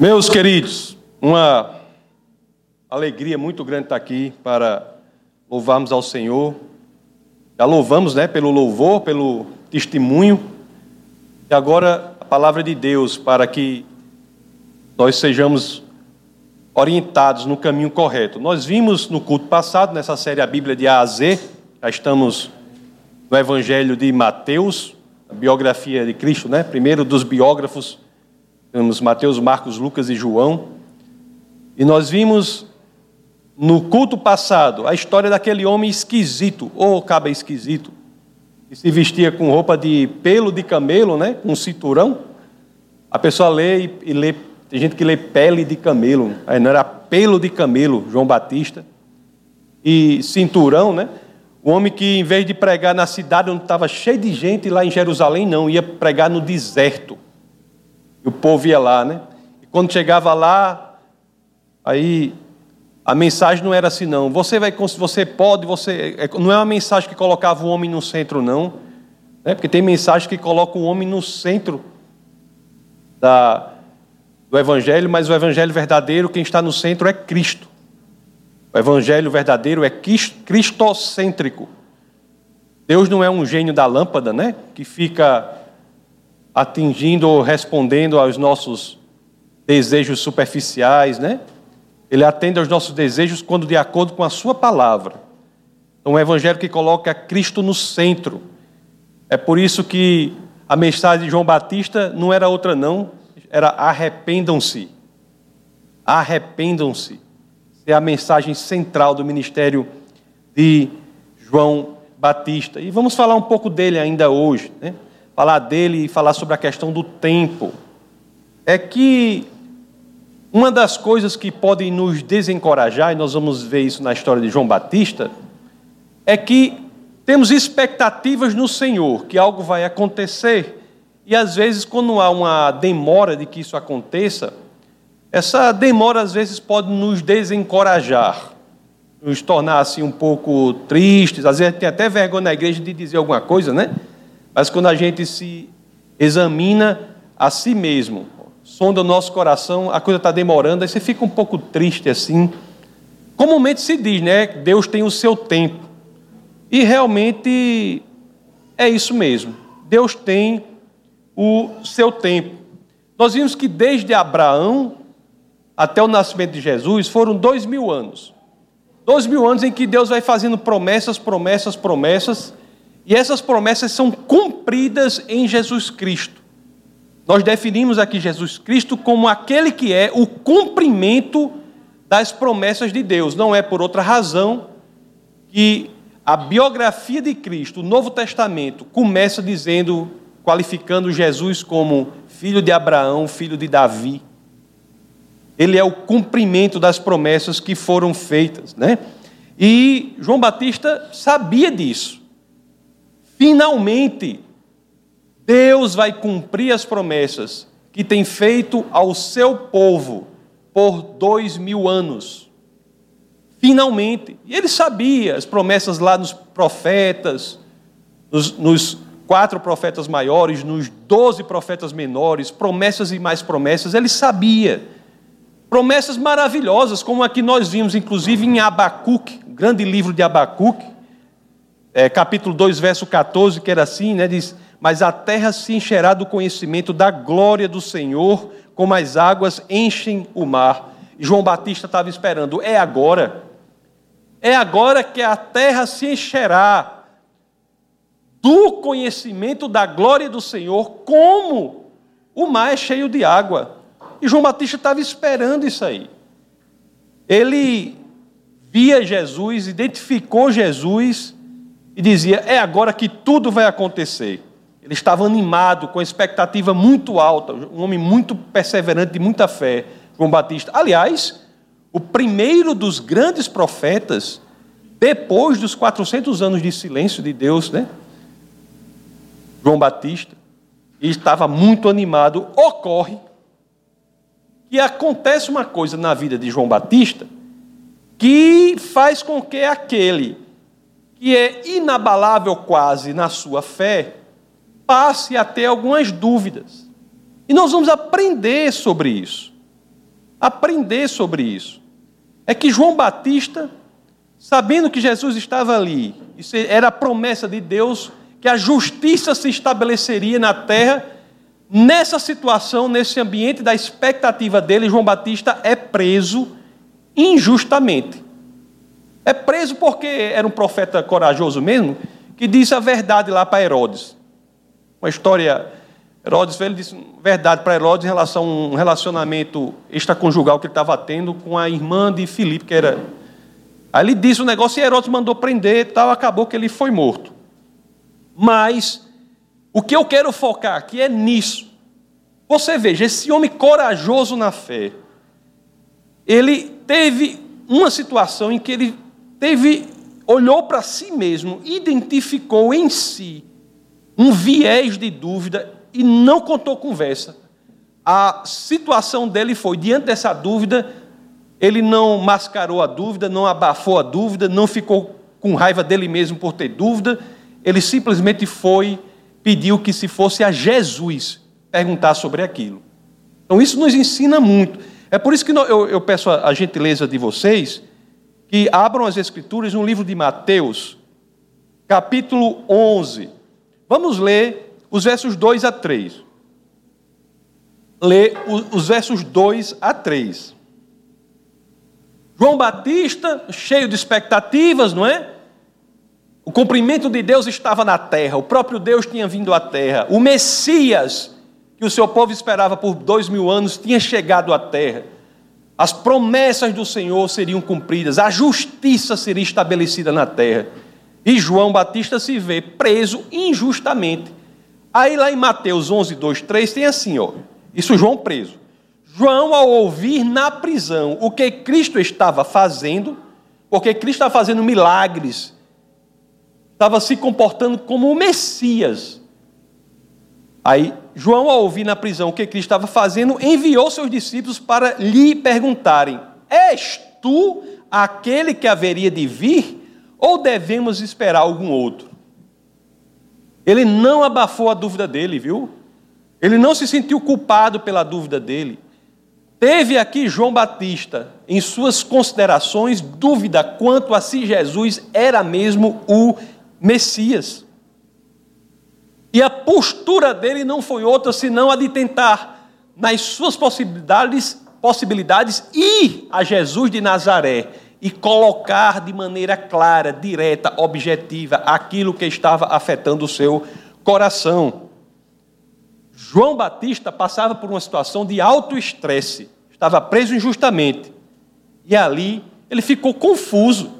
Meus queridos, uma alegria muito grande estar aqui para louvarmos ao Senhor. Já louvamos, né, pelo louvor, pelo testemunho. E agora a palavra de Deus para que nós sejamos orientados no caminho correto. Nós vimos no culto passado, nessa série A Bíblia de A a Z, já estamos no Evangelho de Mateus, a biografia de Cristo, né? Primeiro dos biógrafos, temos Mateus, Marcos, Lucas e João. E nós vimos no culto passado a história daquele homem esquisito, ou caba esquisito, que se vestia com roupa de pelo de camelo, né? Com um cinturão. A pessoa lê e lê, tem gente que lê pele de camelo, aí não era pelo de camelo, João Batista. E cinturão, né? O homem que, em vez de pregar na cidade onde estava cheio de gente, lá em Jerusalém, não, ia pregar no deserto. E o povo ia lá, né? E quando chegava lá, aí a mensagem não era assim, não. Você vai, você pode, você. É, não é uma mensagem que colocava o homem no centro, não. Né? Porque tem mensagem que coloca o homem no centro da, do Evangelho, mas o Evangelho verdadeiro, quem está no centro é Cristo. O evangelho verdadeiro é cristocêntrico. Deus não é um gênio da lâmpada, né? Que fica atingindo ou respondendo aos nossos desejos superficiais, né? Ele atende aos nossos desejos quando de acordo com a sua palavra. Então, um evangelho que coloca Cristo no centro. É por isso que a mensagem de João Batista não era outra não, era arrependam-se. Arrependam-se é a mensagem central do ministério de João Batista. E vamos falar um pouco dele ainda hoje, né? Falar dele e falar sobre a questão do tempo. É que uma das coisas que podem nos desencorajar, e nós vamos ver isso na história de João Batista, é que temos expectativas no Senhor, que algo vai acontecer. E às vezes, quando há uma demora de que isso aconteça, essa demora às vezes pode nos desencorajar, nos tornar assim um pouco tristes, às vezes tem até vergonha na igreja de dizer alguma coisa, né? Mas quando a gente se examina a si mesmo, sonda o nosso coração, a coisa está demorando, aí você fica um pouco triste assim. Comumente se diz, né? Deus tem o seu tempo. E realmente é isso mesmo. Deus tem o seu tempo. Nós vimos que desde Abraão até o nascimento de Jesus foram dois mil anos. Dois mil anos em que Deus vai fazendo promessas, promessas, promessas, e essas promessas são cumpridas em Jesus Cristo. Nós definimos aqui Jesus Cristo como aquele que é o cumprimento das promessas de Deus. Não é por outra razão que a biografia de Cristo, o Novo Testamento, começa dizendo, qualificando Jesus como filho de Abraão, filho de Davi ele é o cumprimento das promessas que foram feitas, né? E João Batista sabia disso. Finalmente, Deus vai cumprir as promessas que tem feito ao seu povo por dois mil anos. Finalmente. E ele sabia as promessas lá nos profetas, nos, nos quatro profetas maiores, nos doze profetas menores, promessas e mais promessas, ele sabia Promessas maravilhosas, como a que nós vimos, inclusive, em Abacuque, grande livro de Abacuque, é, capítulo 2, verso 14, que era assim, né, diz, mas a terra se encherá do conhecimento da glória do Senhor, como as águas enchem o mar. João Batista estava esperando, é agora, é agora que a terra se encherá do conhecimento da glória do Senhor, como o mar é cheio de água. E João Batista estava esperando isso aí. Ele via Jesus, identificou Jesus e dizia: É agora que tudo vai acontecer. Ele estava animado, com expectativa muito alta, um homem muito perseverante, de muita fé, João Batista. Aliás, o primeiro dos grandes profetas, depois dos 400 anos de silêncio de Deus, né? João Batista, e estava muito animado, ocorre que acontece uma coisa na vida de João Batista que faz com que aquele que é inabalável quase na sua fé passe a ter algumas dúvidas. E nós vamos aprender sobre isso. aprender sobre isso. É que João Batista, sabendo que Jesus estava ali, isso era a promessa de Deus, que a justiça se estabeleceria na terra, nessa situação, nesse ambiente da expectativa dele, João Batista é preso injustamente. É preso porque era um profeta corajoso mesmo, que disse a verdade lá para Herodes. Uma história, Herodes ele disse verdade para Herodes em relação a um relacionamento extraconjugal que ele estava tendo com a irmã de Filipe, que era. Aí ele disse o negócio e Herodes mandou prender e tal, acabou que ele foi morto. Mas o que eu quero focar aqui é nisso. Você veja, esse homem corajoso na fé, ele teve uma situação em que ele teve olhou para si mesmo, identificou em si um viés de dúvida e não contou conversa. A situação dele foi, diante dessa dúvida, ele não mascarou a dúvida, não abafou a dúvida, não ficou com raiva dele mesmo por ter dúvida, ele simplesmente foi, pediu que se fosse a Jesus perguntar sobre aquilo. Então isso nos ensina muito. É por isso que eu, peço a gentileza de vocês que abram as Escrituras no livro de Mateus, capítulo 11. Vamos ler os versos 2 a 3. Ler os versos 2 a 3. João Batista, cheio de expectativas, não é? O cumprimento de Deus estava na terra, o próprio Deus tinha vindo à terra, o Messias, que o seu povo esperava por dois mil anos, tinha chegado à terra. As promessas do Senhor seriam cumpridas, a justiça seria estabelecida na terra. E João Batista se vê preso injustamente. Aí lá em Mateus 11, 2, 3 tem assim, ó. Isso João preso. João, ao ouvir na prisão o que Cristo estava fazendo, porque Cristo estava fazendo milagres, estava se comportando como o Messias. Aí João, ao ouvir na prisão o que Cristo estava fazendo, enviou seus discípulos para lhe perguntarem: És tu aquele que haveria de vir, ou devemos esperar algum outro? Ele não abafou a dúvida dele, viu? Ele não se sentiu culpado pela dúvida dele. Teve aqui João Batista, em suas considerações, dúvida quanto a se Jesus era mesmo o Messias. E a postura dele não foi outra senão a de tentar, nas suas possibilidades, possibilidades ir a Jesus de Nazaré e colocar de maneira clara, direta, objetiva aquilo que estava afetando o seu coração. João Batista passava por uma situação de alto estresse, estava preso injustamente. E ali ele ficou confuso.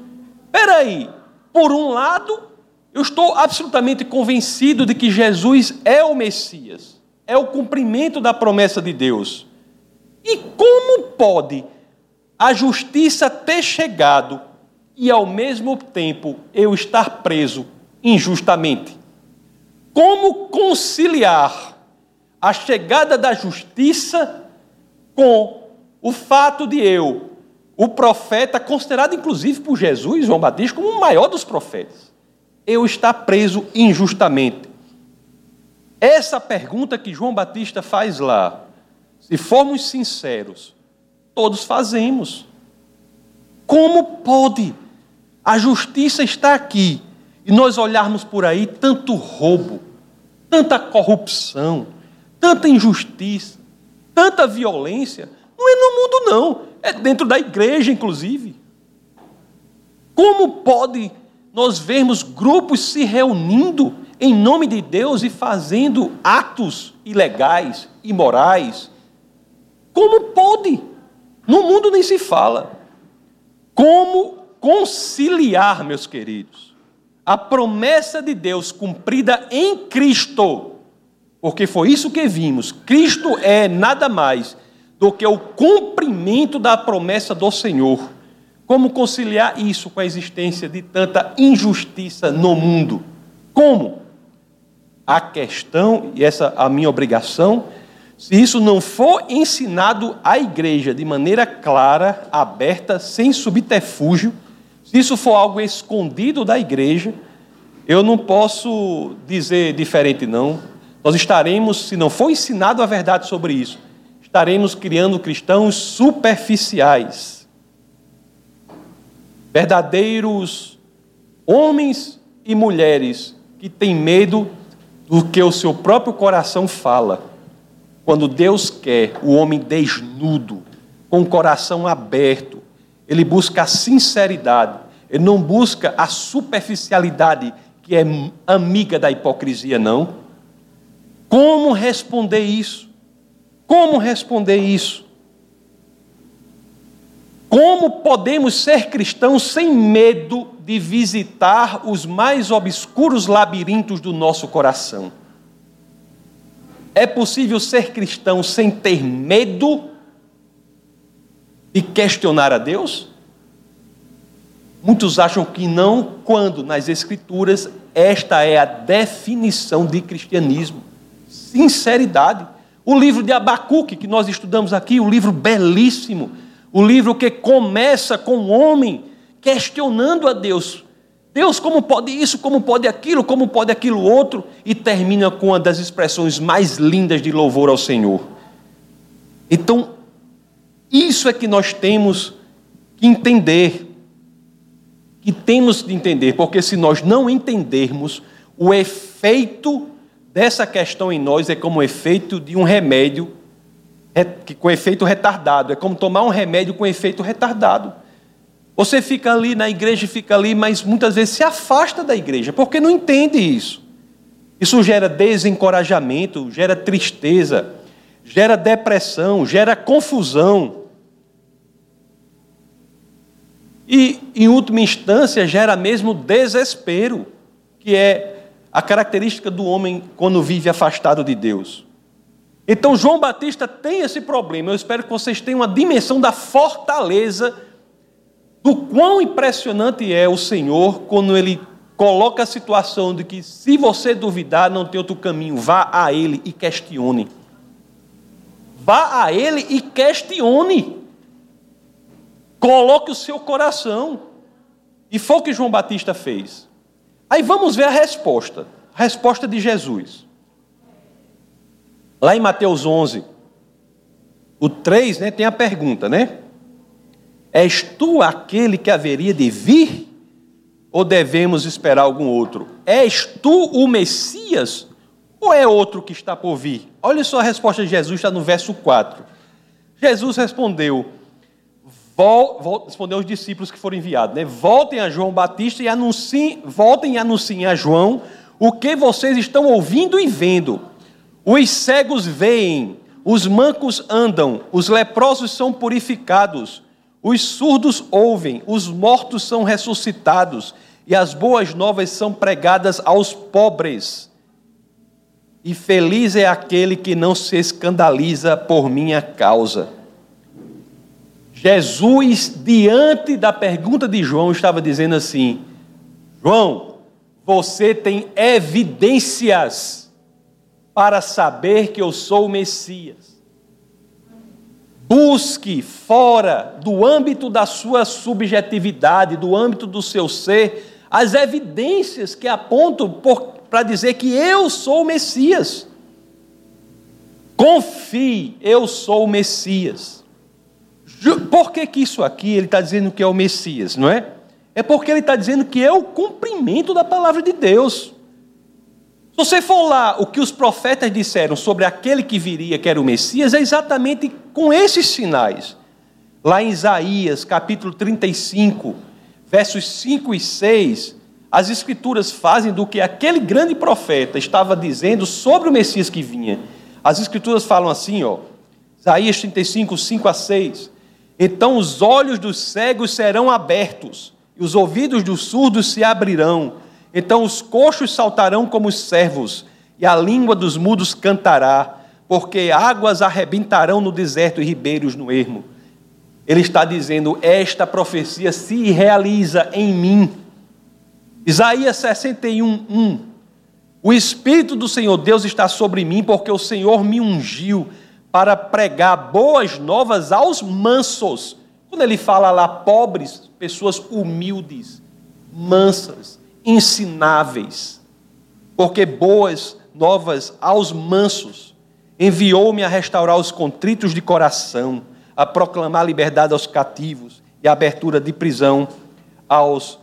Espera aí, por um lado, eu estou absolutamente convencido de que Jesus é o Messias, é o cumprimento da promessa de Deus. E como pode a justiça ter chegado e ao mesmo tempo eu estar preso injustamente? Como conciliar a chegada da justiça com o fato de eu, o profeta, considerado inclusive por Jesus, João Batista, como o maior dos profetas, eu estar preso injustamente? Essa pergunta que João Batista faz lá, se formos sinceros, todos fazemos. Como pode a justiça estar aqui e nós olharmos por aí tanto roubo, tanta corrupção, tanta injustiça, tanta violência? Não é no mundo, não, é dentro da igreja, inclusive. Como pode nós vemos grupos se reunindo em nome de Deus e fazendo atos ilegais, imorais. Como pode? No mundo nem se fala. Como conciliar, meus queridos, a promessa de Deus cumprida em Cristo? Porque foi isso que vimos. Cristo é nada mais do que o cumprimento da promessa do Senhor. Como conciliar isso com a existência de tanta injustiça no mundo? Como? A questão, e essa é a minha obrigação, se isso não for ensinado à igreja de maneira clara, aberta, sem subterfúgio, se isso for algo escondido da igreja, eu não posso dizer diferente, não. Nós estaremos, se não for ensinado a verdade sobre isso, estaremos criando cristãos superficiais. Verdadeiros homens e mulheres que têm medo do que o seu próprio coração fala. Quando Deus quer o homem desnudo, com o coração aberto, ele busca a sinceridade, ele não busca a superficialidade que é amiga da hipocrisia, não. Como responder isso? Como responder isso? Como podemos ser cristãos sem medo de visitar os mais obscuros labirintos do nosso coração? É possível ser cristão sem ter medo de questionar a Deus? Muitos acham que não, quando nas Escrituras esta é a definição de cristianismo. Sinceridade. O livro de Abacuque, que nós estudamos aqui, um livro belíssimo, o livro que começa com o homem questionando a Deus. Deus, como pode isso, como pode aquilo, como pode aquilo outro, e termina com uma das expressões mais lindas de louvor ao Senhor. Então, isso é que nós temos que entender que temos de entender, porque se nós não entendermos, o efeito dessa questão em nós é como o efeito de um remédio com efeito retardado, é como tomar um remédio com efeito retardado. Você fica ali na igreja, fica ali, mas muitas vezes se afasta da igreja, porque não entende isso. Isso gera desencorajamento, gera tristeza, gera depressão, gera confusão. E, em última instância, gera mesmo desespero, que é a característica do homem quando vive afastado de Deus. Então, João Batista tem esse problema. Eu espero que vocês tenham uma dimensão da fortaleza, do quão impressionante é o Senhor quando ele coloca a situação de que, se você duvidar, não tem outro caminho, vá a Ele e questione. Vá a Ele e questione. Coloque o seu coração. E foi o que João Batista fez. Aí vamos ver a resposta. A resposta de Jesus. Lá em Mateus 11, o 3, né, tem a pergunta, né? És tu aquele que haveria de vir? Ou devemos esperar algum outro? És tu o Messias? Ou é outro que está por vir? Olha só a resposta de Jesus, está no verso 4. Jesus respondeu: vol, respondeu aos discípulos que foram enviados, né? Voltem a João Batista e anunciem, voltem e anunciem a João o que vocês estão ouvindo e vendo. Os cegos veem, os mancos andam, os leprosos são purificados, os surdos ouvem, os mortos são ressuscitados e as boas novas são pregadas aos pobres. E feliz é aquele que não se escandaliza por minha causa. Jesus, diante da pergunta de João, estava dizendo assim: João, você tem evidências para saber que eu sou o Messias. Busque fora do âmbito da sua subjetividade, do âmbito do seu ser, as evidências que apontam para dizer que eu sou o Messias. Confie, eu sou o Messias. Por que, que isso aqui ele está dizendo que é o Messias, não é? É porque ele está dizendo que é o cumprimento da palavra de Deus. Se você for lá o que os profetas disseram sobre aquele que viria, que era o Messias, é exatamente com esses sinais. Lá em Isaías, capítulo 35, versos 5 e 6, as Escrituras fazem do que aquele grande profeta estava dizendo sobre o Messias que vinha. As Escrituras falam assim, ó, Isaías 35, 5 a 6. Então os olhos dos cegos serão abertos, e os ouvidos dos surdos se abrirão. Então os coxos saltarão como os servos, e a língua dos mudos cantará, porque águas arrebentarão no deserto e ribeiros no ermo. Ele está dizendo: esta profecia se realiza em mim. Isaías 61, 1. O Espírito do Senhor Deus está sobre mim, porque o Senhor me ungiu para pregar boas novas aos mansos. Quando ele fala lá pobres, pessoas humildes, mansas, ensináveis. Porque boas novas aos mansos. enviou-me a restaurar os contritos de coração, a proclamar liberdade aos cativos e abertura de prisão aos,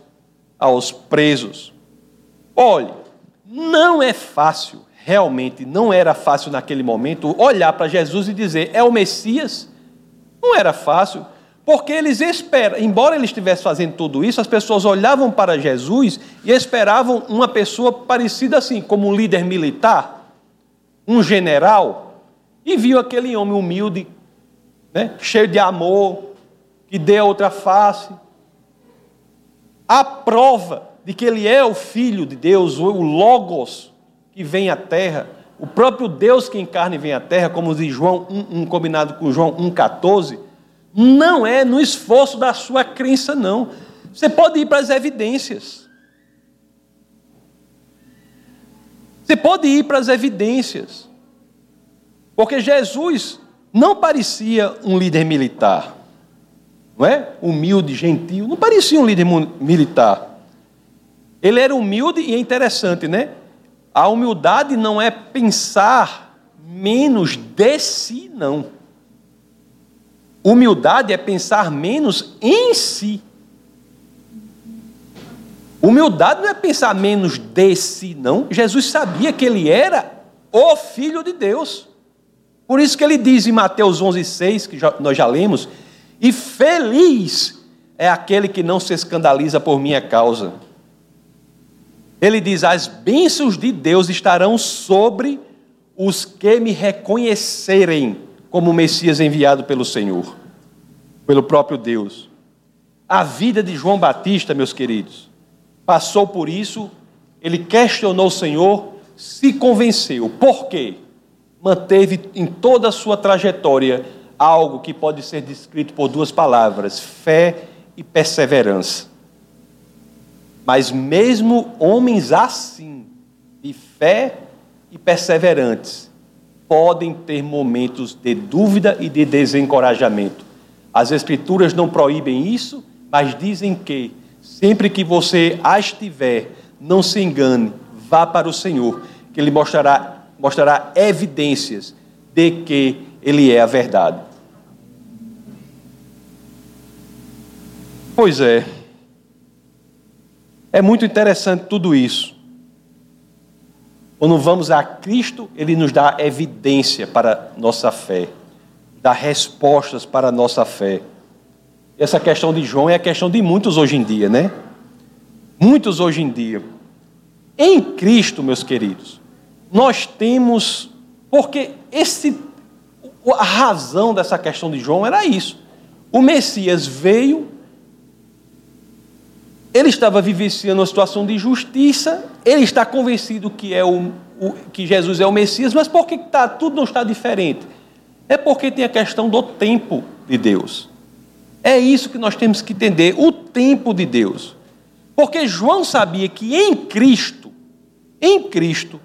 aos presos. Olhe, não é fácil, realmente não era fácil naquele momento, olhar para Jesus e dizer: é o Messias? Não era fácil. Porque eles esperam, embora ele estivesse fazendo tudo isso, as pessoas olhavam para Jesus e esperavam uma pessoa parecida assim, como um líder militar, um general, e viu aquele homem humilde, né, cheio de amor, que a outra face. A prova de que ele é o Filho de Deus, o Logos que vem à terra, o próprio Deus que encarna e vem à terra, como diz João 1, 1 combinado com João 1,14 não é no esforço da sua crença, não. Você pode ir para as evidências. Você pode ir para as evidências. Porque Jesus não parecia um líder militar. Não é? Humilde, gentil. Não parecia um líder militar. Ele era humilde e é interessante, né? A humildade não é pensar menos de si, não. Humildade é pensar menos em si. Humildade não é pensar menos de si, não. Jesus sabia que ele era o Filho de Deus. Por isso que ele diz em Mateus 11,6, que nós já lemos, e feliz é aquele que não se escandaliza por minha causa. Ele diz: as bênçãos de Deus estarão sobre os que me reconhecerem como Messias enviado pelo Senhor, pelo próprio Deus. A vida de João Batista, meus queridos, passou por isso, ele questionou o Senhor, se convenceu. Por quê? Manteve em toda a sua trajetória algo que pode ser descrito por duas palavras: fé e perseverança. Mas mesmo homens assim, de fé e perseverantes, podem ter momentos de dúvida e de desencorajamento. As Escrituras não proíbem isso, mas dizem que, sempre que você as tiver, não se engane, vá para o Senhor, que Ele mostrará, mostrará evidências de que Ele é a verdade. Pois é. É muito interessante tudo isso. Quando vamos a Cristo, Ele nos dá evidência para nossa fé, dá respostas para a nossa fé. Essa questão de João é a questão de muitos hoje em dia, né? Muitos hoje em dia. Em Cristo, meus queridos, nós temos, porque esse, a razão dessa questão de João era isso. O Messias veio ele estava vivenciando uma situação de justiça, ele está convencido que, é o, o que Jesus é o Messias, mas por que tá, tudo não está diferente? É porque tem a questão do tempo de Deus. É isso que nós temos que entender, o tempo de Deus. Porque João sabia que em Cristo, em Cristo,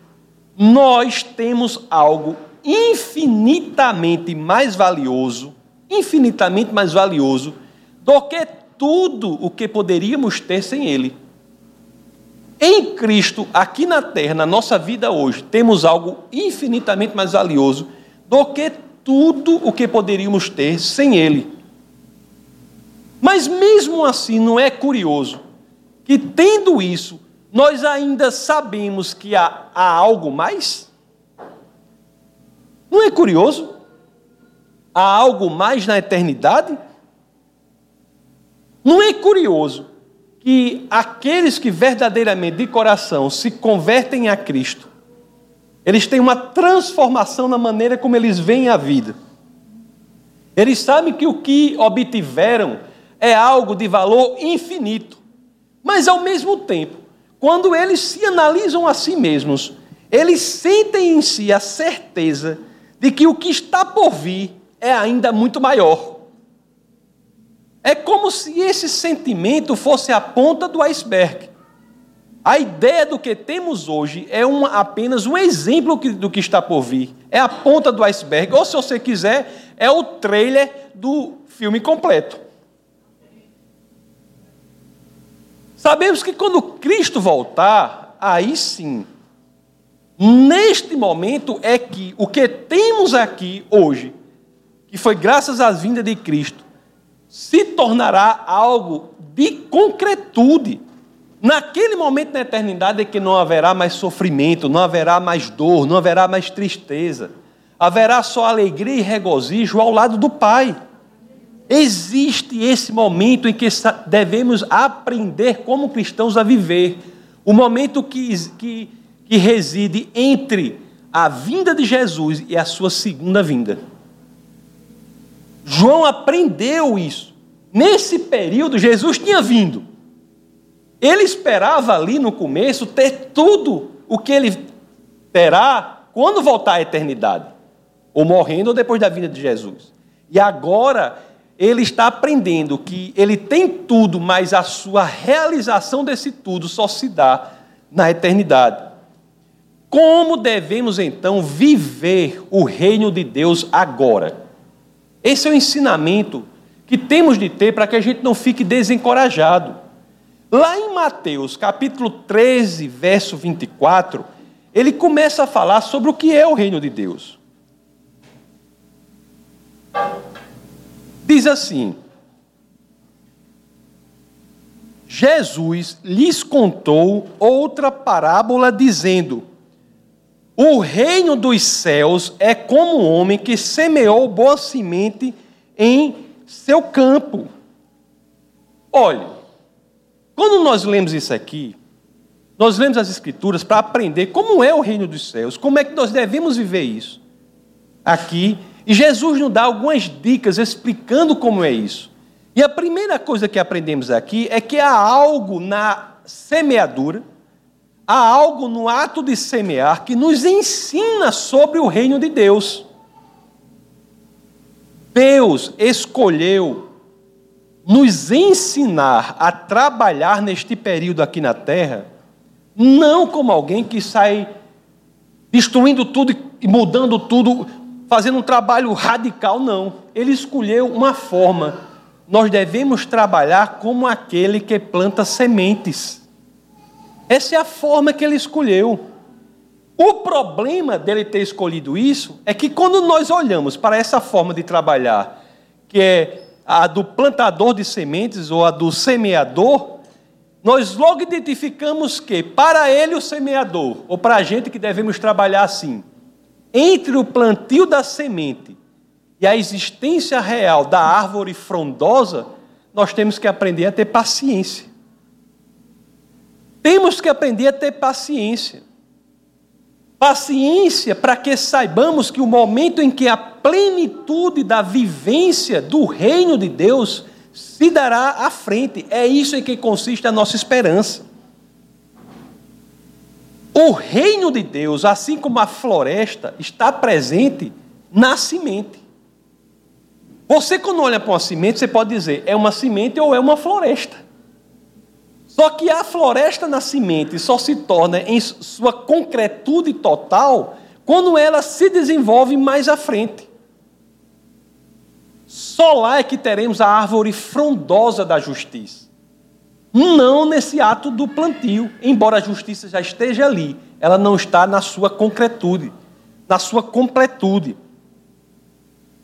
nós temos algo infinitamente mais valioso, infinitamente mais valioso do que tudo o que poderíamos ter sem Ele. Em Cristo, aqui na terra, na nossa vida hoje, temos algo infinitamente mais valioso do que tudo o que poderíamos ter sem Ele. Mas mesmo assim, não é curioso que, tendo isso, nós ainda sabemos que há, há algo mais? Não é curioso? Há algo mais na eternidade? Não é curioso que aqueles que verdadeiramente de coração se convertem a Cristo, eles têm uma transformação na maneira como eles veem a vida. Eles sabem que o que obtiveram é algo de valor infinito. Mas ao mesmo tempo, quando eles se analisam a si mesmos, eles sentem em si a certeza de que o que está por vir é ainda muito maior. É como se esse sentimento fosse a ponta do iceberg. A ideia do que temos hoje é uma, apenas um exemplo do que está por vir. É a ponta do iceberg, ou se você quiser, é o trailer do filme completo. Sabemos que quando Cristo voltar, aí sim, Neste momento é que o que temos aqui hoje, que foi graças às vindas de Cristo, se tornará algo de concretude. Naquele momento na eternidade é que não haverá mais sofrimento, não haverá mais dor, não haverá mais tristeza. Haverá só alegria e regozijo ao lado do Pai. Existe esse momento em que devemos aprender como cristãos a viver. O momento que, que, que reside entre a vinda de Jesus e a sua segunda vinda. João aprendeu isso. Nesse período, Jesus tinha vindo. Ele esperava ali no começo ter tudo o que ele terá quando voltar à eternidade, ou morrendo ou depois da vinda de Jesus. E agora ele está aprendendo que ele tem tudo, mas a sua realização desse tudo só se dá na eternidade. Como devemos então viver o reino de Deus agora? Esse é o ensinamento que temos de ter para que a gente não fique desencorajado. Lá em Mateus, capítulo 13, verso 24, ele começa a falar sobre o que é o reino de Deus. Diz assim: Jesus lhes contou outra parábola, dizendo: O reino dos céus é como um homem que semeou boa semente em seu campo. Olhe, quando nós lemos isso aqui, nós lemos as Escrituras para aprender como é o reino dos céus, como é que nós devemos viver isso. Aqui, e Jesus nos dá algumas dicas explicando como é isso. E a primeira coisa que aprendemos aqui é que há algo na semeadura, há algo no ato de semear que nos ensina sobre o reino de Deus. Deus escolheu nos ensinar a trabalhar neste período aqui na terra, não como alguém que sai destruindo tudo e mudando tudo, fazendo um trabalho radical, não. Ele escolheu uma forma. Nós devemos trabalhar como aquele que planta sementes. Essa é a forma que ele escolheu. O problema dele ter escolhido isso é que quando nós olhamos para essa forma de trabalhar, que é a do plantador de sementes ou a do semeador, nós logo identificamos que, para ele, o semeador, ou para a gente que devemos trabalhar assim, entre o plantio da semente e a existência real da árvore frondosa, nós temos que aprender a ter paciência. Temos que aprender a ter paciência. Paciência para que saibamos que o momento em que a plenitude da vivência do reino de Deus se dará à frente. É isso em que consiste a nossa esperança. O reino de Deus, assim como a floresta, está presente na semente. Você, quando olha para uma semente, você pode dizer é uma semente ou é uma floresta. Só que a floresta na semente só se torna em sua concretude total quando ela se desenvolve mais à frente. Só lá é que teremos a árvore frondosa da justiça. Não nesse ato do plantio, embora a justiça já esteja ali, ela não está na sua concretude, na sua completude.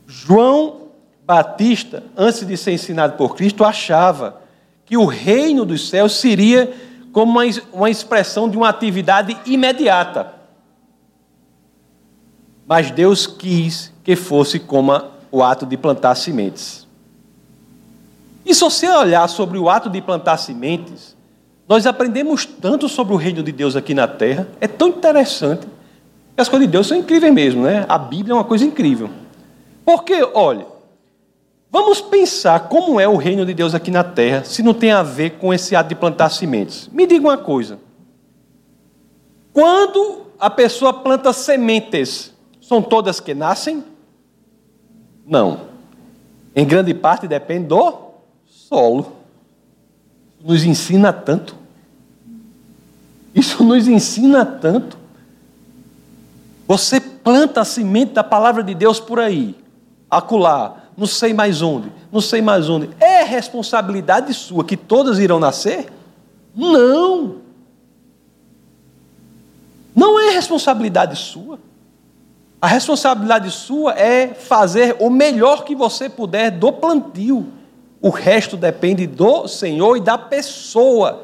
João Batista, antes de ser ensinado por Cristo, achava que o reino dos céus seria como uma, uma expressão de uma atividade imediata. Mas Deus quis que fosse como o ato de plantar sementes. E se você olhar sobre o ato de plantar sementes, nós aprendemos tanto sobre o reino de Deus aqui na terra, é tão interessante. As coisas de Deus são incríveis mesmo, né? A Bíblia é uma coisa incrível. Porque, olha, Vamos pensar como é o reino de Deus aqui na terra, se não tem a ver com esse ato de plantar sementes. Me diga uma coisa. Quando a pessoa planta sementes, são todas que nascem? Não. Em grande parte depende do solo. Nos ensina tanto. Isso nos ensina tanto. Você planta a semente da palavra de Deus por aí, acolá, não sei mais onde, não sei mais onde. É responsabilidade sua que todas irão nascer? Não. Não é responsabilidade sua. A responsabilidade sua é fazer o melhor que você puder do plantio. O resto depende do Senhor e da pessoa,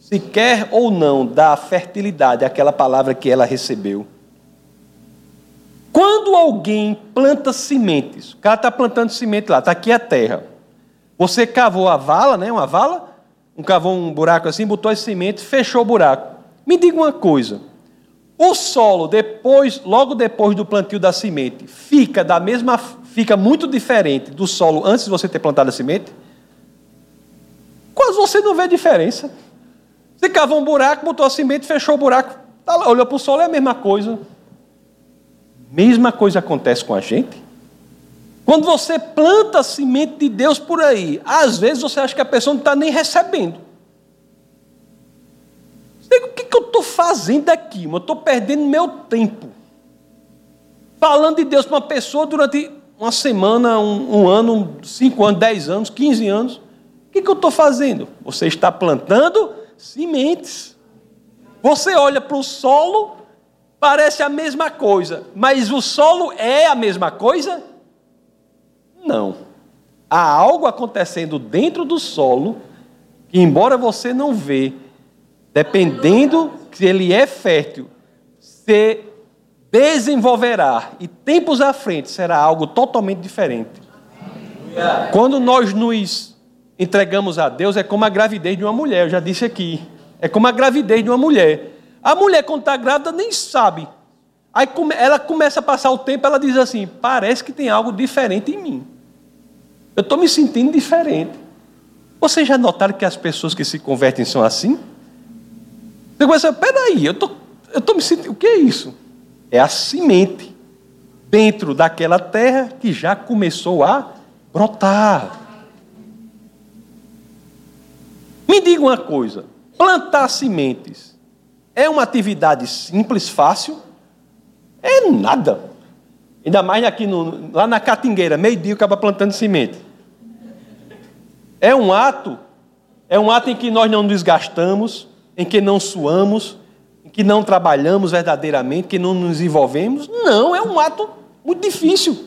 se quer ou não dar fertilidade àquela palavra que ela recebeu. Quando alguém planta sementes, o cara está plantando semente lá, está aqui a terra. Você cavou a vala, né? Uma vala, um cavou um buraco assim, botou as sementes, fechou o buraco. Me diga uma coisa. O solo, depois, logo depois do plantio da semente, fica da mesma, fica muito diferente do solo antes de você ter plantado a semente? Quase você não vê diferença. Você cavou um buraco, botou a semente, fechou o buraco, tá lá, olhou para o solo, é a mesma coisa. Mesma coisa acontece com a gente. Quando você planta a semente de Deus por aí, às vezes você acha que a pessoa não está nem recebendo. o que, que eu estou fazendo aqui? Eu estou perdendo meu tempo. Falando de Deus para uma pessoa durante uma semana, um, um, ano, cinco anos, dez anos, quinze anos. O que, que eu estou fazendo? Você está plantando sementes. Você olha para o solo, parece a mesma coisa, mas o solo é a mesma coisa? Não. Há algo acontecendo dentro do solo que, embora você não vê, dependendo se ele é fértil, se desenvolverá e tempos à frente será algo totalmente diferente. Quando nós nos entregamos a Deus, é como a gravidez de uma mulher, eu já disse aqui. É como a gravidez de uma mulher. A mulher, quando está grávida, nem sabe. Aí ela começa a passar o tempo, ela diz assim: parece que tem algo diferente em mim. Eu estou me sentindo diferente. Vocês já notaram que as pessoas que se convertem são assim? Você começa, peraí, eu tô, estou tô me sentindo. O que é isso? É a semente dentro daquela terra que já começou a brotar. Me diga uma coisa: plantar sementes é uma atividade simples, fácil? É nada. Ainda mais aqui no, lá na Catingueira, meio-dia, acaba plantando semente. É um ato, é um ato em que nós não nos gastamos, em que não suamos, em que não trabalhamos verdadeiramente, que não nos envolvemos. Não, é um ato muito difícil.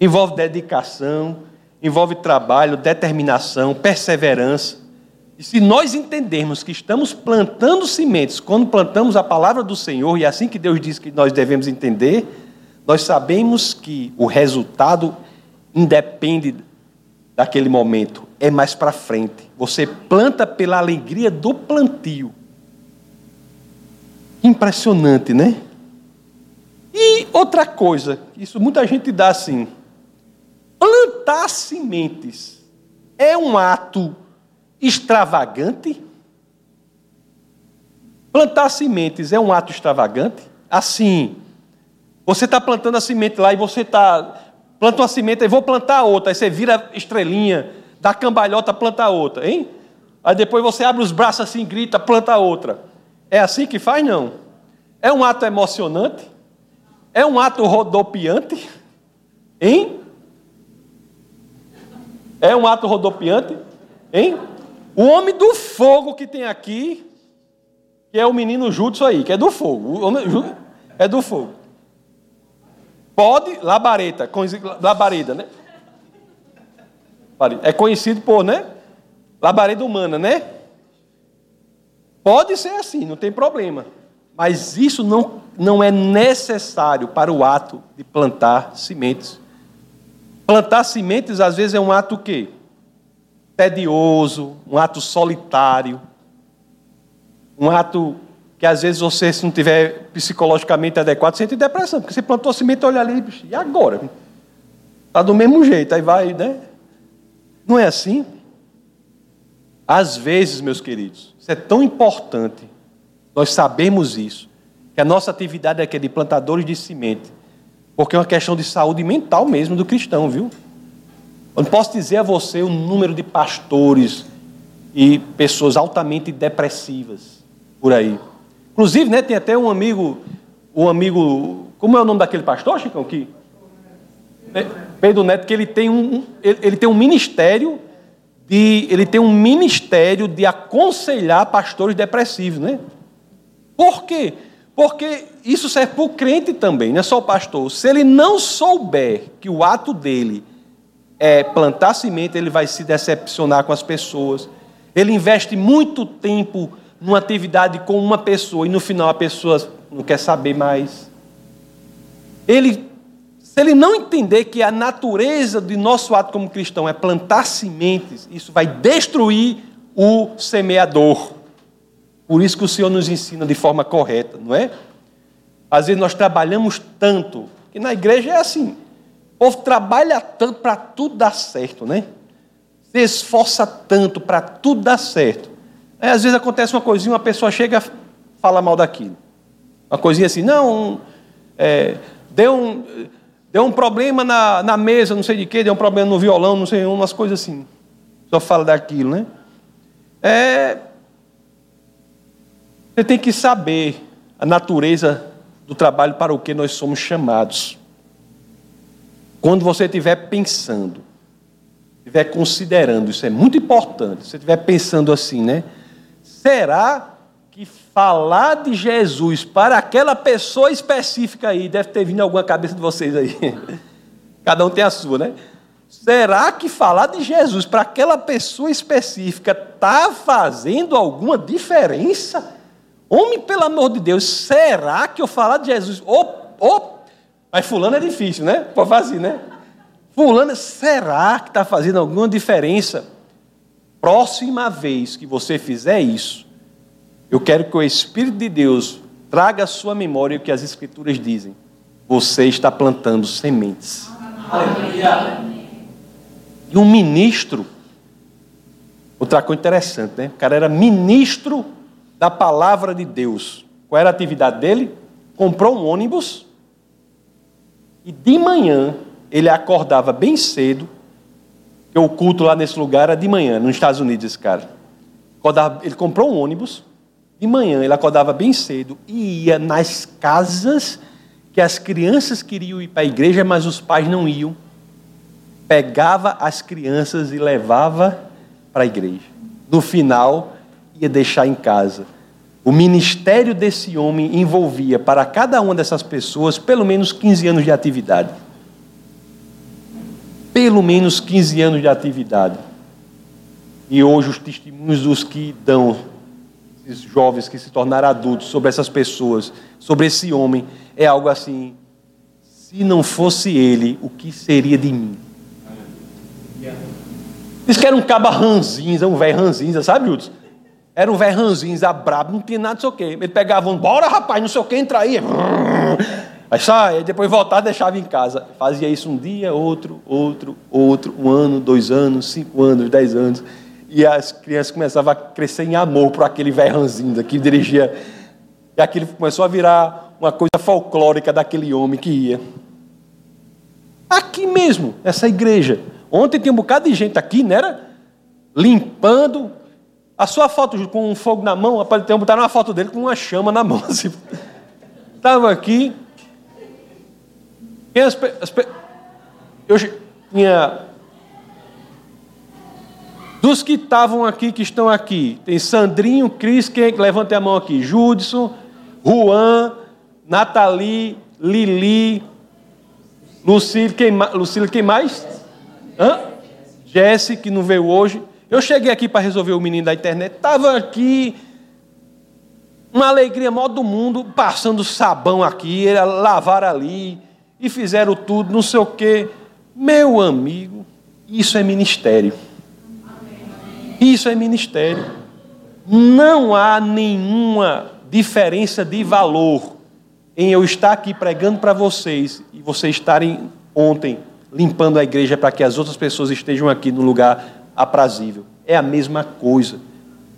Envolve dedicação, envolve trabalho, determinação, perseverança. E se nós entendermos que estamos plantando sementes quando plantamos a palavra do Senhor, e é assim que Deus diz que nós devemos entender, nós sabemos que o resultado independe daquele momento, é mais para frente. Você planta pela alegria do plantio. Impressionante, né? E outra coisa, isso muita gente dá assim: plantar sementes é um ato extravagante? Plantar sementes é um ato extravagante? Assim, você está plantando a semente lá e você está. Planta uma semente e vou plantar outra. Aí você vira estrelinha, dá cambalhota, planta outra, hein? Aí depois você abre os braços assim, grita, planta outra. É assim que faz? Não. É um ato emocionante? É um ato rodopiante? Hein? É um ato rodopiante? Hein? O homem do fogo que tem aqui, que é o menino Judson aí, que é do fogo. Homem, é do fogo. Pode, labareda, labareda, né? É conhecido por, né? Labareda humana, né? Pode ser assim, não tem problema. Mas isso não, não é necessário para o ato de plantar sementes. Plantar sementes, às vezes, é um ato o quê? Tedioso, um ato solitário, um ato que às vezes você, se não tiver psicologicamente adequado, sente depressão, porque você plantou semente, olha ali, e agora? Está do mesmo jeito, aí vai, né? Não é assim? Às vezes, meus queridos, isso é tão importante, nós sabemos isso, que a nossa atividade aqui é de plantadores de semente, porque é uma questão de saúde mental mesmo do cristão, viu? Eu não posso dizer a você o número de pastores e pessoas altamente depressivas por aí. Inclusive, né, tem até um amigo, um amigo, como é o nome daquele pastor, Chicão? Que, Pedro Neto, que ele tem um, ele, ele tem um ministério de, ele tem um ministério de aconselhar pastores depressivos, né? Por quê? Porque isso serve para o crente também, não é só o pastor. Se ele não souber que o ato dele é plantar semente, ele vai se decepcionar com as pessoas. Ele investe muito tempo numa atividade com uma pessoa e no final a pessoa não quer saber mais. Ele, se ele não entender que a natureza de nosso ato como cristão é plantar sementes, isso vai destruir o semeador. Por isso que o Senhor nos ensina de forma correta, não é? Às vezes nós trabalhamos tanto, que na igreja é assim. Povo trabalha tanto para tudo dar certo, né? Se esforça tanto para tudo dar certo. Aí, às vezes acontece uma coisinha, uma pessoa chega fala mal daquilo. Uma coisinha assim, não, é, deu, um, deu um problema na, na mesa, não sei de quê, deu um problema no violão, não sei, umas coisas assim. Só fala daquilo, né? É, você tem que saber a natureza do trabalho para o que nós somos chamados. Quando você estiver pensando, estiver considerando, isso é muito importante, você estiver pensando assim, né? Será que falar de Jesus para aquela pessoa específica aí, deve ter vindo alguma cabeça de vocês aí? Cada um tem a sua, né? Será que falar de Jesus para aquela pessoa específica está fazendo alguma diferença? Homem, pelo amor de Deus, será que eu falar de Jesus? Oh. Mas fulano é difícil, né? Pode fazer, né? Fulano, será que está fazendo alguma diferença? Próxima vez que você fizer isso, eu quero que o Espírito de Deus traga à sua memória o que as Escrituras dizem. Você está plantando sementes. Aleluia. E um ministro, outra coisa interessante, né? O cara era ministro da palavra de Deus. Qual era a atividade dele? Comprou um ônibus e de manhã ele acordava bem cedo, que o culto lá nesse lugar era de manhã, nos Estados Unidos, esse cara. Ele comprou um ônibus, de manhã ele acordava bem cedo e ia nas casas que as crianças queriam ir para a igreja, mas os pais não iam. Pegava as crianças e levava para a igreja. No final, ia deixar em casa. O ministério desse homem envolvia para cada uma dessas pessoas pelo menos 15 anos de atividade. Pelo menos 15 anos de atividade. E hoje os testemunhos dos que dão, esses jovens que se tornaram adultos, sobre essas pessoas, sobre esse homem, é algo assim. Se não fosse ele, o que seria de mim? Diz que era um caba ranzinza, um velho ranzinza, sabe, Júlio? Era um velho ranzinza brabo, não tinha nada, não sei o quê. Ele pegava um, bora rapaz, não sei o quê, entra aí. Aí sai, depois voltava deixava em casa. Fazia isso um dia, outro, outro, outro, um ano, dois anos, cinco anos, dez anos. E as crianças começavam a crescer em amor por aquele velho ranzinza que dirigia. E aquilo começou a virar uma coisa folclórica daquele homem que ia. Aqui mesmo, essa igreja. Ontem tinha um bocado de gente aqui, não era? Limpando, a sua foto com um fogo na mão, apareceu, botaram uma foto dele com uma chama na mão. Estava assim. aqui. E as, as, eu tinha. Dos que estavam aqui, que estão aqui, tem Sandrinho, Cris, quem levante a mão aqui? Judson, Juan, Nathalie, Lili, Lucília, quem, Lucília, quem mais? Jesse, que não veio hoje. Eu cheguei aqui para resolver o menino da internet, estava aqui, uma alegria maior do mundo, passando sabão aqui, lavaram ali, e fizeram tudo, não sei o quê. Meu amigo, isso é ministério. Isso é ministério. Não há nenhuma diferença de valor em eu estar aqui pregando para vocês e vocês estarem ontem limpando a igreja para que as outras pessoas estejam aqui no lugar aprazível. É a mesma coisa.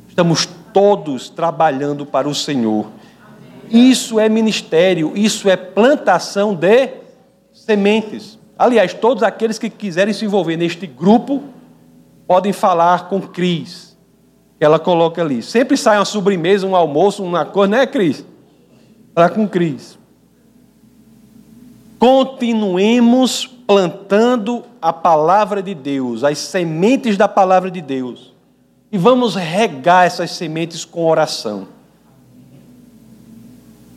Estamos todos trabalhando para o Senhor. Isso é ministério, isso é plantação de sementes. Aliás, todos aqueles que quiserem se envolver neste grupo podem falar com Cris. Ela coloca ali. Sempre sai uma sobremesa, um almoço, uma coisa, né, Cris? Falar com Cris. Continuemos plantando a palavra de Deus, as sementes da palavra de Deus. E vamos regar essas sementes com oração.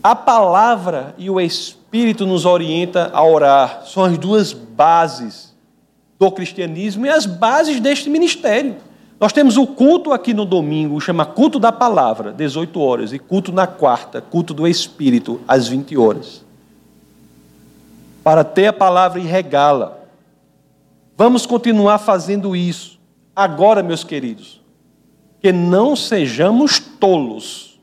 A palavra e o Espírito nos orienta a orar. São as duas bases do cristianismo e as bases deste ministério. Nós temos o culto aqui no domingo, chama culto da palavra, 18 horas, e culto na quarta, culto do Espírito, às 20 horas. Para ter a palavra e regá-la. Vamos continuar fazendo isso. Agora, meus queridos, que não sejamos tolos.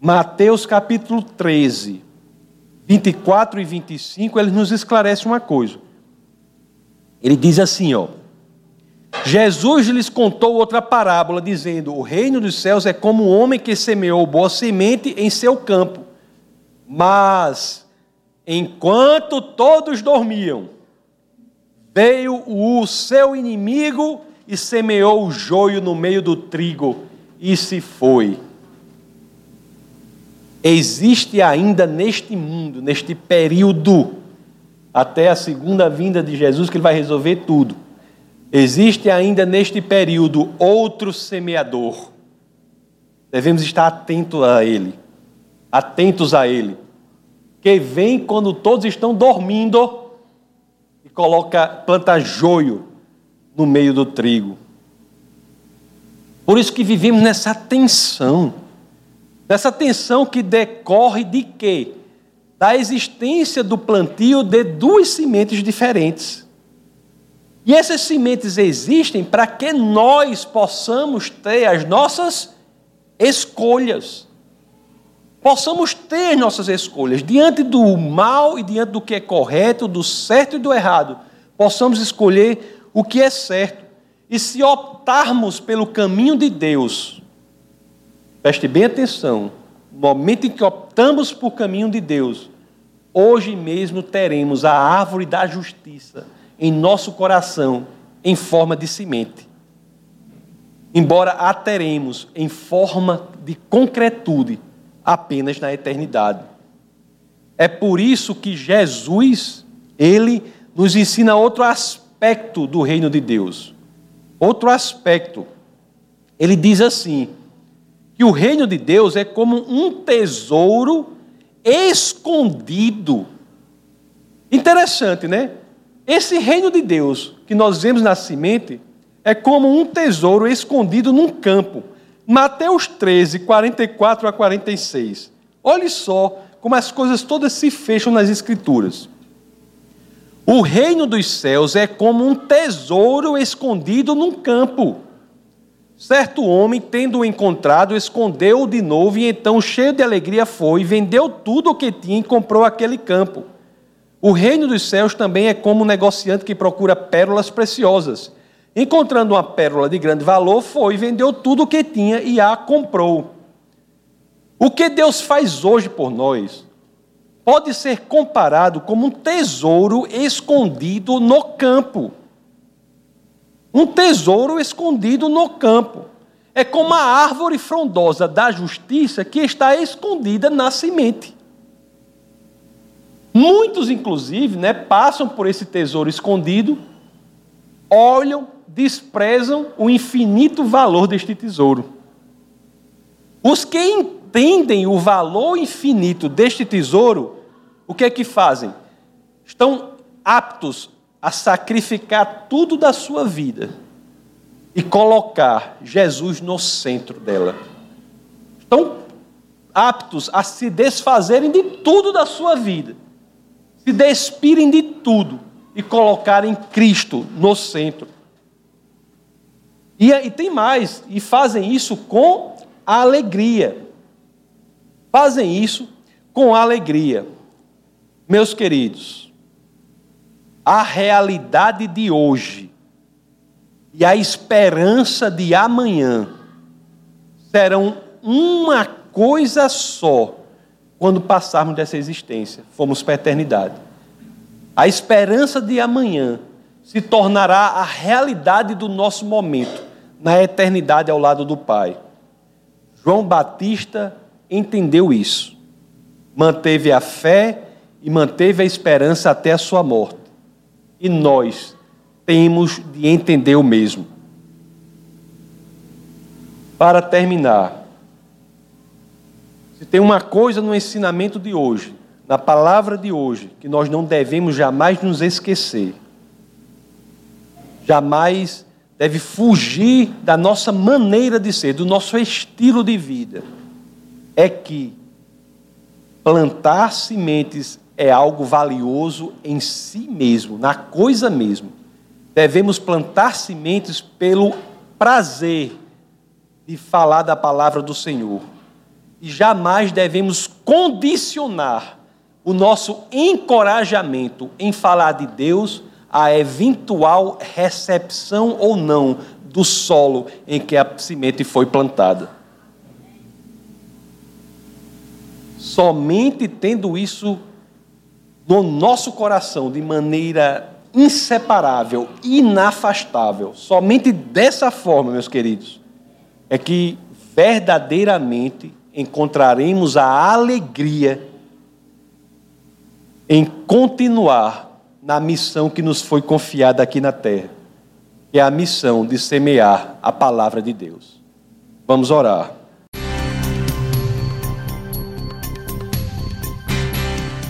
Mateus capítulo 13, 24 e 25, ele nos esclarece uma coisa. Ele diz assim, ó: Jesus lhes contou outra parábola, dizendo: O reino dos céus é como um homem que semeou boa semente em seu campo. Mas, enquanto todos dormiam, veio o seu inimigo e semeou o joio no meio do trigo e se foi. Existe ainda neste mundo, neste período, até a segunda vinda de Jesus, que ele vai resolver tudo Existe ainda neste período outro semeador. Devemos estar atentos a ele, atentos a ele, que vem quando todos estão dormindo e coloca planta joio no meio do trigo. Por isso que vivemos nessa tensão. Nessa tensão que decorre de quê? Da existência do plantio de duas sementes diferentes. E essas sementes existem para que nós possamos ter as nossas escolhas. Possamos ter nossas escolhas diante do mal e diante do que é correto, do certo e do errado. Possamos escolher o que é certo. E se optarmos pelo caminho de Deus, preste bem atenção, no momento em que optamos por caminho de Deus, hoje mesmo teremos a árvore da justiça em nosso coração em forma de semente. Embora a teremos em forma de concretude apenas na eternidade. É por isso que Jesus, ele nos ensina outro aspecto do reino de Deus. Outro aspecto. Ele diz assim: que o reino de Deus é como um tesouro escondido. Interessante, né? Esse reino de Deus que nós vemos na semente é como um tesouro escondido num campo. Mateus 13, 44 a 46. Olhe só como as coisas todas se fecham nas Escrituras. O reino dos céus é como um tesouro escondido num campo. Certo homem, tendo-o encontrado, escondeu-o de novo e então, cheio de alegria, foi, vendeu tudo o que tinha e comprou aquele campo. O reino dos céus também é como um negociante que procura pérolas preciosas. Encontrando uma pérola de grande valor, foi, vendeu tudo o que tinha e a comprou. O que Deus faz hoje por nós pode ser comparado como um tesouro escondido no campo. Um tesouro escondido no campo. É como a árvore frondosa da justiça que está escondida na semente. Muitos, inclusive, né, passam por esse tesouro escondido, olham, desprezam o infinito valor deste tesouro. Os que entendem o valor infinito deste tesouro, o que é que fazem? Estão aptos a sacrificar tudo da sua vida e colocar Jesus no centro dela. Estão aptos a se desfazerem de tudo da sua vida se despirem de tudo e colocarem Cristo no centro. E, e tem mais, e fazem isso com alegria. Fazem isso com alegria. Meus queridos, a realidade de hoje e a esperança de amanhã serão uma coisa só quando passarmos dessa existência, fomos para a eternidade. A esperança de amanhã se tornará a realidade do nosso momento, na eternidade ao lado do Pai. João Batista entendeu isso, manteve a fé e manteve a esperança até a sua morte. E nós temos de entender o mesmo. Para terminar, Se tem uma coisa no ensinamento de hoje, na palavra de hoje, que nós não devemos jamais nos esquecer, jamais deve fugir da nossa maneira de ser, do nosso estilo de vida, é que plantar sementes é algo valioso em si mesmo, na coisa mesmo. Devemos plantar sementes pelo prazer de falar da palavra do Senhor. E jamais devemos condicionar o nosso encorajamento em falar de Deus a eventual recepção ou não do solo em que a semente foi plantada. Somente tendo isso no nosso coração de maneira inseparável, inafastável, somente dessa forma, meus queridos, é que verdadeiramente encontraremos a alegria em continuar na missão que nos foi confiada aqui na terra, que é a missão de semear a palavra de Deus. Vamos orar.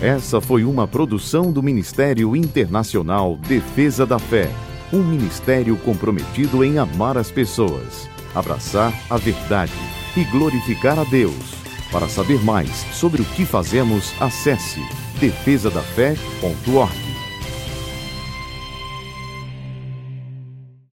Essa foi uma produção do Ministério Internacional Defesa da Fé, um ministério comprometido em amar as pessoas, abraçar a verdade e glorificar a Deus. Para saber mais sobre o que fazemos, acesse defesadafé.org.